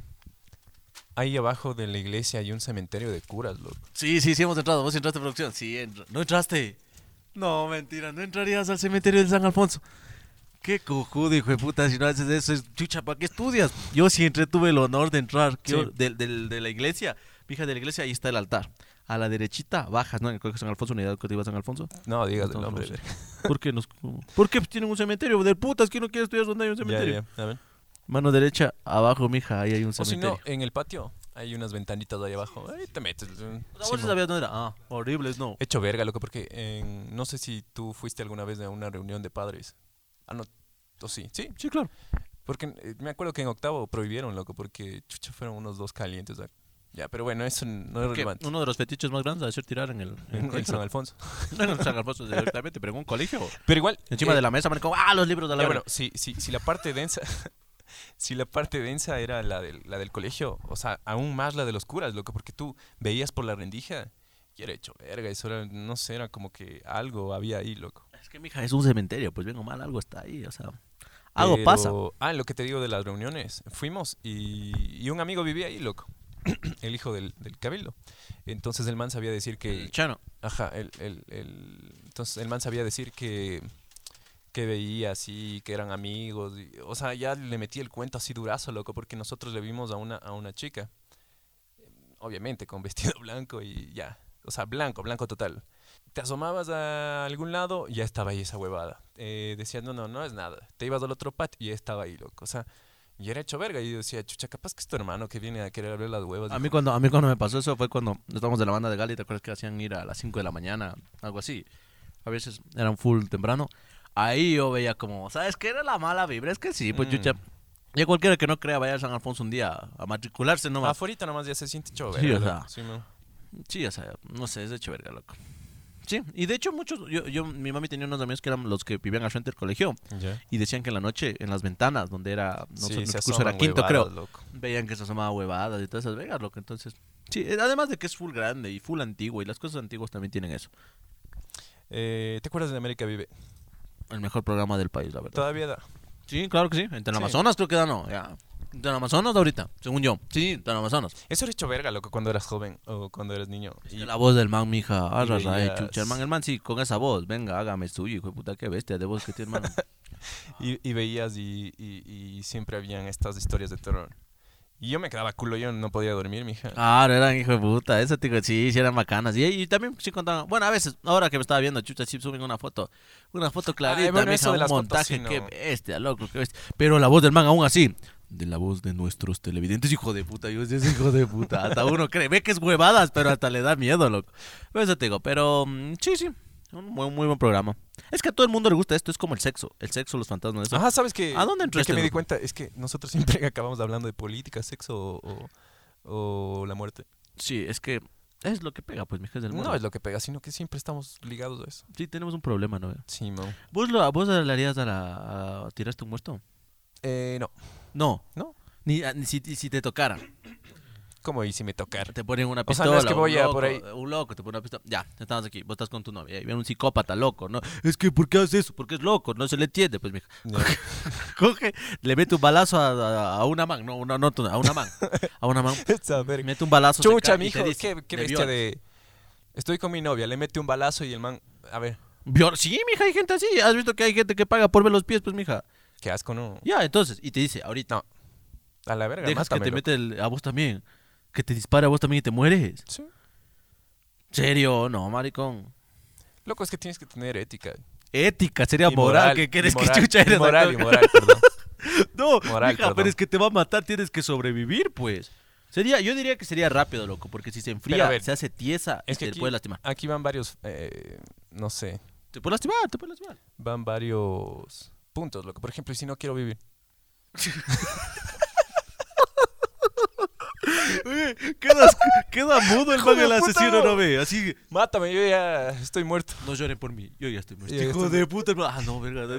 ahí abajo de la iglesia hay un cementerio de curas, loco. Sí, sí, sí hemos entrado. ¿Vos entraste producción? Sí, entra- ¿no entraste? No, mentira, no entrarías al cementerio de San Alfonso. Qué cojudo, hijo de puta, si no haces eso, es chucha, ¿para qué estudias? Yo sí entré, tuve el honor de entrar Sí. de, la iglesia. Fija de la iglesia, ahí está el altar. A la derechita bajas, ¿no? En el colegio San Alfonso, unidad educativa San Alfonso. No, digas el nombre. ¿Por qué, nos, ¿Por qué tienen un cementerio? Del putas, ¿quién no quiere estudiar donde hay un cementerio? ya. Mano derecha, abajo, mija, ahí hay un O si cementerio. no, en el patio hay unas ventanitas ahí abajo. Ahí te metes. Vos mo. sabías dónde era. Ah, horribles, no. Hecho verga, loco, porque en- no sé si tú fuiste alguna vez a una reunión de padres. Ah, no. o sí, sí. Sí, claro. Porque eh, me acuerdo que en octavo prohibieron, loco, porque chucha fueron unos dos calientes. Ya, pero bueno, eso no es relevante. uno de los fetiches más grandes a ser tirar en el, en. San Alfonso. No en el San Alfonso directamente, pero en un colegio. Pero igual. Encima eh, de la mesa, como, ah, los libros de la Ya, verga. bueno, si, si, si la parte densa, si la parte densa era la del, la del colegio, o sea, aún más la de los curas, loco, porque tú veías por la rendija y era hecho verga, eso era, no sé, era como que algo había ahí, loco. Que, mija, es un cementerio, pues bien o mal, algo está ahí, o sea, algo Pero- pasa. Ah, lo que te digo de las reuniones, fuimos y, y un amigo vivía ahí, loco, el hijo del, del cabildo. Entonces el man sabía decir que, El Chano. Ajá, el, el, el- entonces el man sabía decir que, que veía así, que eran amigos. y- o sea, ya le metí el cuento así durazo, loco, porque nosotros le vimos a una, a una chica, obviamente con vestido blanco y ya, o sea, blanco, blanco total. Te asomabas a algún lado y ya estaba ahí esa huevada. Eh, decían, no, no, no es nada. Te ibas al otro patio y ya estaba ahí, loco. O sea, y era hecho verga. Y yo decía, chucha, capaz que es tu hermano que viene a querer abrir las huevas. A mí, cuando, a mí cuando me pasó eso fue cuando estábamos de la banda de Gali, ¿te acuerdas que hacían ir a las 5 de la mañana? Algo así. A veces eran full temprano. Ahí yo veía como, ¿sabes qué era la mala vibra? Es que sí, pues Mm. chucha. Ya cualquiera que no crea vaya a San Alfonso un día a matricularse nomás. Afuera nomás ya se siente hecho Sí, o sea. Sí. Sí, o sea, no sé, es de hecho verga, loco. Sí, y de hecho muchos, yo, yo, mi mami tenía unos amigos que eran los que vivían al frente del colegio y decían que en la noche, en las ventanas, donde era, no sé, Sí, nuestro se curso era quinto, huevadas, creo, loco. veían que se asomaba huevadas y todas esas vegas, loco. Entonces, sí, eh, además de que es full grande y full antiguo y las cosas antiguas también tienen eso. Eh, ¿Te acuerdas de América Vive? El mejor programa del país, la verdad. Todavía da. Sí, claro que sí. Entre el Sí. Amazonas creo que da, no, ya. El Amazonas ahorita, según yo. Sí, el Amazonas. Eso era hecho verga, loco, cuando eras joven o cuando eras niño. Y la voz del man, mija, arra, rae, veías- chucha. El man, el man sí, con esa voz, venga, hágame suyo, hijo de puta, qué bestia de voz que tiene, hermano. y, y veías y, y- y siempre habían estas historias de terror. Y yo me quedaba culo, yo no podía dormir, mija. Claro, eran hijo de puta, eso digo, sí, sí eran bacanas. Y, y también sí contaban, bueno, a veces, ahora que me estaba viendo, chucha, sí suben una foto, una foto clarita, bueno, mija, eso de un las fotos, montaje, sí, no. qué bestia, loco, qué bestia. Pero la voz del man aún así, de la voz de nuestros televidentes, hijo de puta, yo decía, hijo de puta, hasta uno cree, ve que es huevadas, pero hasta le da miedo, loco. Pero eso te digo, pero mm, sí, sí, un muy, muy buen programa. Es que a todo el mundo le gusta esto, es como el sexo, el sexo, los fantasmas, eso. Ajá, ¿sabes qué? ¿A dónde entró este que me di cuenta es que nosotros siempre acabamos hablando de política, sexo o, o- o la muerte. Sí, es que es lo que pega, pues, mija, es del mundo. No es lo que pega, sino que siempre estamos ligados a eso. Sí, tenemos un problema, ¿no? Sí, man. ¿Vos, lo, ¿Vos le harías a la... a tiraste un muerto? Eh, no. No. No. Ni, a- ni si, si te tocara. ¿Cómo y si me tocar? Te ponen una O sea, pistola. no es que un voy a loco, por ahí- Un loco, te pone una pistola. Ya, estamos aquí. Vos estás con tu novia. Y viene un psicópata loco, ¿no? Es que, ¿por qué haces eso? Porque es loco. No se le entiende. Pues, mija. Coge, le mete un balazo a, a- a una man. No, no, no, a una man. A una man. Mete un balazo. Chucha, mijo, dice, qué, qué "Me bestia violas". de... Estoy con mi novia, le mete un balazo y el man... A ver, Viol- Sí, mija, hay gente así. ¿Has visto que hay gente que paga por ver los pies? Pues, mija. Qué asco, ¿no? Ya, entonces. Y te dice, ahorita. No. A la verga, Dejas que te mete el- a vos también. Que te dispara a vos también y te mueres. Sí. ¿Serio? No, maricón. Loco, es que tienes que tener ética. Ética, sería Y moral. ¿Qué y quieres que moral, chucha y eres? moral, acá? y moral, perdón. No, Moral, mija, pero es que te va a matar, tienes que sobrevivir, pues. Sería, yo diría que sería rápido, loco, porque si se enfría, ver, se hace tiesa y Es que te aquí, puede lastimar. aquí van varios... eh, no sé. Te puede lastimar, te puede lastimar. Van varios puntos, loco. Por ejemplo, si no quiero vivir. Queda, queda mudo el man de el asesino, no. ve. Así, Mátame, yo ya estoy muerto. no lloren por mí, yo ya estoy muerto. Ya Hijo estoy de puta, hermano. Ah, no, verga. No,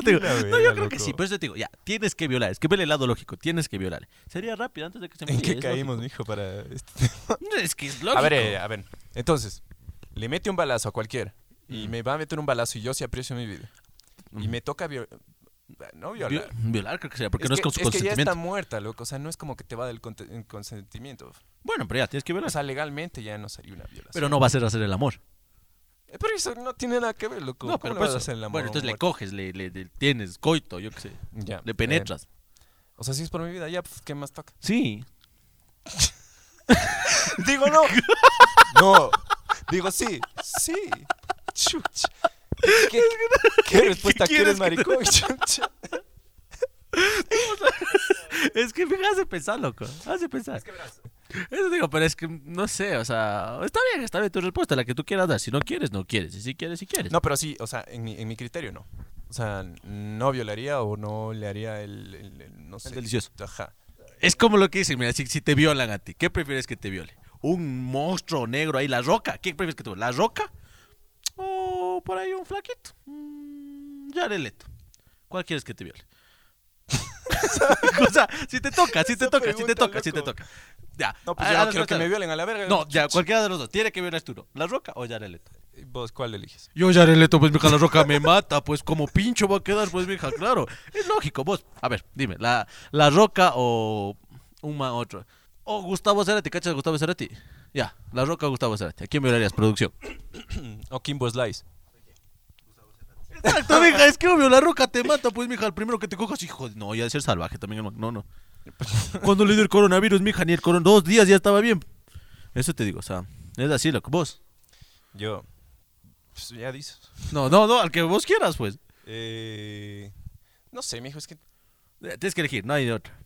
digo, yo creo que sí, pero eso te digo, ya, tienes que violar. Es que ve el lado lógico, tienes que violar. Sería rápido antes de que se ¿En enfríe, qué caímos, mijo, para este Es que es lógico. A ver, eh, a ver. Entonces, le mete un balazo a cualquiera y Mm. me va a meter un balazo y yo sí aprecio mi vida. Y me toca violar. No Vi- violar. Violar creo que sería, porque es no es con su es que ya consentimiento. está muerta, loco. O sea, no es como que te va del consentimiento. Bueno, pero ya, tienes que violar. O sea, legalmente ya no sería una violación. pero no va a ser hacer el amor. Eh, Pero eso no tiene nada que ver, loco. No, ¿Cómo pero pues, vas a hacer el amor bueno, entonces le coges, le, le- le tienes coito, yo qué sé. Ya, Le eh, penetras. o sea, si es por mi vida, ya, pues, ¿qué más toca? Sí. Digo, no. no. Digo, sí. Sí. Chucha. ¿Qué, qué respuesta ¿Qué quieres, quieres que maricón? Es que me hace pensar, loco. Hace pensar. Eso digo, pero es que no sé, o sea, está bien, está bien tu respuesta, la que tú quieras dar. Si no quieres, no quieres. Y si quieres, si quieres. No, pero sí, o sea, en mi, en mi criterio no. O sea, no violaría o no le haría el, el- el- no sé. delicioso. Ajá. Es como lo que dicen, mira, si, si te violan a ti, ¿qué prefieres que te viole? ¿Un monstruo negro ahí, la roca? ¿Qué prefieres que te viole? ¿La roca? ¿O por ahí un flaquito? Mm, Jared Leto. ¿Cuál quieres que te viole? o sea, si te toca, si te Esa toca, si te pregunta, toca, si te loco. toca. Ya. No, pues Ah, yo ah, no quiero que me violen a la verga. No, ya, cualquiera de los dos. Tiene que violar tú. ¿La roca o Jared Leto? ¿Vos cuál eliges? Yo Jared Leto, pues mija, la roca me mata, pues como pincho va a quedar, pues mija, claro. Es lógico, vos. A ver, dime, ¿la, la roca o un ma- otro? O Gustavo Cerati, ¿cachas a Gustavo Cerati? Ya, la roca o Gustavo Cerati. ¿A quién violarías, producción? O Kimbo Slice. Exacto, mija, es que obvio, la roca te mata, pues mija, el primero que te cojas, hijo, no, ya de ser salvaje también, no, no. Cuando le dio el coronavirus, mija, ni el coronavirus, dos días ya estaba bien. Eso te digo, o sea, es así, loco, vos. Yo. Pues ya dices. No, no, no, al que vos quieras, pues. Eh, no sé, mijo, es que. Eh, Tienes que elegir, no hay de otra.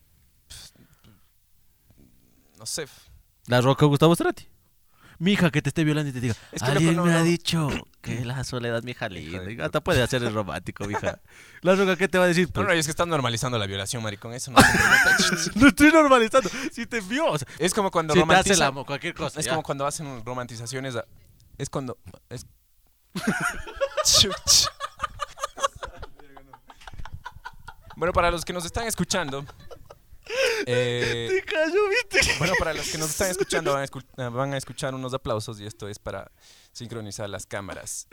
No sé. La Roca Gustavo Cerati. Mi hija que te esté violando y te diga, Es que alguien no, me ha no. dicho que la soledad, mi hija linda. Hasta puede hacer el romántico, mija. La Roca, ¿qué te va a decir? No, Pues, no, es que están normalizando la violación, maricón. Eso no no estoy normalizando. Si te vio, o sea, Es como cuando si te hace romantizan. el amor, cualquier cosa. Es ya. como cuando hacen romantizaciones. a- Es cuando. Es... Chuch. bueno, para los que nos están escuchando. Eh, Te cayó, ¿viste? bueno, para los que nos están escuchando, van a, escu- eh, van a escuchar unos aplausos y esto es para sincronizar las cámaras.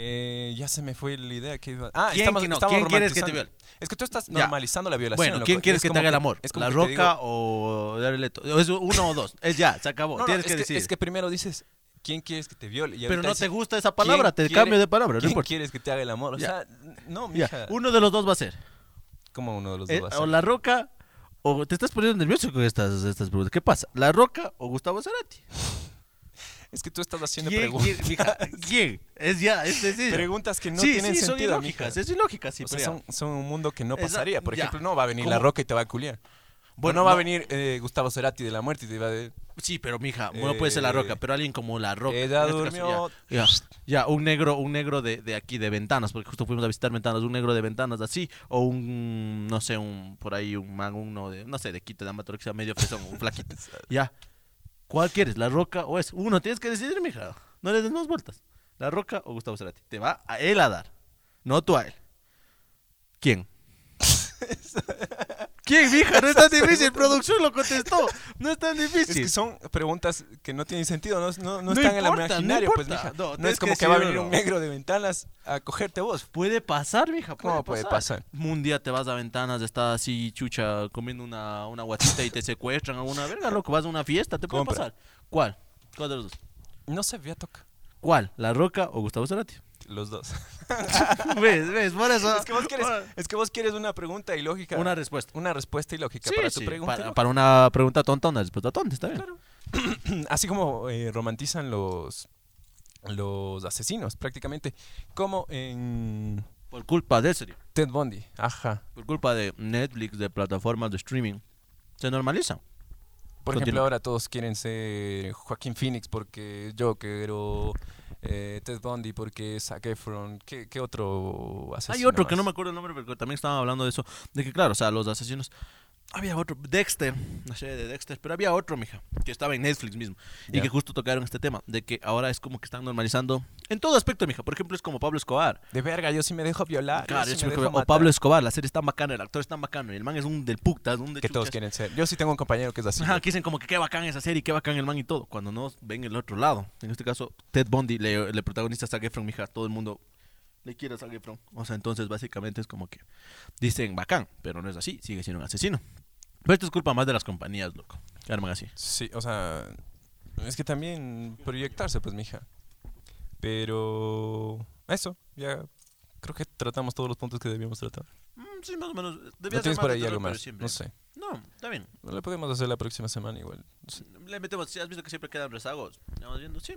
Eh, ya se me fue la idea que iba. Ah, ¿Quién, estamos, que no? estamos ¿Quién quieres que te viole? Es que tú estás Ya. normalizando la violación. Bueno, loco. ¿quién quieres Es que te haga el amor? es ¿La te digo- Roca o Leto? Es uno o dos. Es ya, se acabó. No, no, Tienes es que decir. es que primero dices, ¿quién quieres que te viole? Y Pero no te gusta esa palabra, te quiere- cambio de palabra, no ¿Quién importa. quieres que te haga el amor? O Ya. sea, no, mija. uno de los dos va a ser. Como uno de los Eh, dos o La Roca o te estás poniendo nervioso con estas, estas preguntas. ¿Qué pasa? ¿La Roca o Gustavo Cerati? Es que tú estás haciendo ¿Quién? preguntas. ¿Quién? Es ya, es sencillo. Preguntas que no sí, tienen sí, son sentido, ilógicas, mija. es ilógica, sí, O sea, son, son un mundo que no pasaría. Por ya. ejemplo, no va a venir ¿Cómo? La Roca y te va a culiar. Bueno, no va a venir eh, Gustavo Cerati de la muerte y te va a. Sí, pero mija, no puede ser La Roca, Eh, pero alguien como La Roca. ella este durmió. ya, ya, ya, un negro, un negro de, de aquí, de ventanas, porque justo fuimos a visitar ventanas, un negro de ventanas así, o un, no sé, un, por ahí, un man, uno de, no sé, de Quito, de Amator, que sea medio fresón, un flaquito. Ya. ¿Cuál quieres, La Roca o es? Uno, tienes que decidir, mija. No le des más vueltas. La Roca o Gustavo Cerati. Te va a él a dar, no tú a él. ¿Quién? ¿Quién, mija? No es tan difícil. Producción lo contestó. No es tan Es difícil. que son preguntas que no tienen sentido, no, no, no No están en el no imaginario, pues, importa. mija. No, No, es como que que, va a venir un negro de ventanas a cogerte vos. Puede pasar, mija. Puede ¿Cómo puede pasar? Un día te vas a ventanas, estás así, chucha, comiendo una, una guatita y te secuestran a una verga, loco. Vas a una fiesta, te puede Compra. pasar. ¿Cuál? ¿Cuál de los dos? No sé, ya toca. ¿Cuál? ¿La Roca o Gustavo Cerati? Los dos. ¿Ves? ¿Ves? Por eso. es, que vos quieres, es que vos quieres una pregunta ilógica. Una respuesta. una respuesta ilógica Sí, para tu sí, pregunta. para, una pregunta tonta, una respuesta tonta, está bien. Así como eh, romantizan los, los asesinos, prácticamente. Como en Por culpa de serio. Ted Bundy. Ajá. Por culpa de Netflix, de plataformas de streaming. Se normaliza. Por Continúa. ejemplo, ahora todos quieren ser Joaquín Phoenix porque Joker o eh, Ted Bundy porque Zac Efron. ¿Qué, qué otro asesino? Hay otro que no me acuerdo el nombre, pero también estaban hablando de eso. De que, claro, o sea, los asesinos. Había otro, Dexter, no sé de Dexter, pero había otro, mija, que estaba en Netflix mismo. Y Ya. que justo tocaron este tema, de que ahora es como que están normalizando en todo aspecto, mija. Por ejemplo, es como Pablo Escobar. De verga, yo sí me dejo violar. yo Claro, sí yo me siempre dejo como- o. Pablo Escobar, la serie es tan bacana, el actor es tan bacano, y el man es un del puta, es un de Que todos quieren ser. Yo sí tengo un compañero que es así. Ajá, que dicen como que qué bacán esa serie, qué bacán el man y todo. Cuando no ven el otro lado. En este caso, Ted Bundy, le, le protagoniza a Zac Efron, mija. Todo el mundo le quiere a Zac Efron. O sea, entonces básicamente es como que dicen bacán, pero no es así, sigue siendo un asesino. Pero esto es culpa más de las compañías, loco. Que arman así. Sí, o sea, es que también proyectarse, pues, mija. Pero eso, ya creo que tratamos todos los puntos que debíamos tratar. Mm, sí, más o menos. ¿No Debía ser tienes por ahí algo más? No sé. No, está bien. Lo podemos hacer la próxima semana igual. No sé. Le metemos, si has visto que siempre quedan rezagos. Vamos viendo, sí.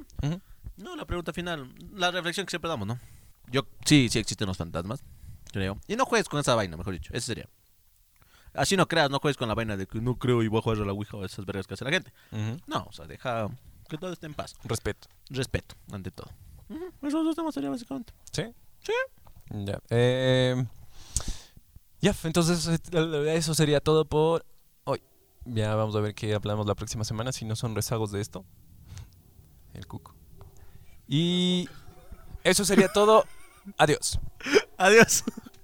No, la pregunta final, la reflexión que siempre damos, ¿no? Yo, sí, sí existen los fantasmas, creo. Y no juegues con esa vaina, mejor dicho, ese sería. Así no creas, no juegues con la vaina de que no creo y voy a jugar a la Ouija o esas vergas que hace la gente. No, o sea, deja que todo esté en paz. Respeto. Respeto, ante todo. Ujú, Esos dos temas serían básicamente. ¿Sí? Ya. Eh, ya, entonces eh, eso sería todo por hoy. Ya vamos a ver qué hablamos la próxima semana, si no son rezagos de esto. El cuco. Y eso sería todo. Adiós. Adiós.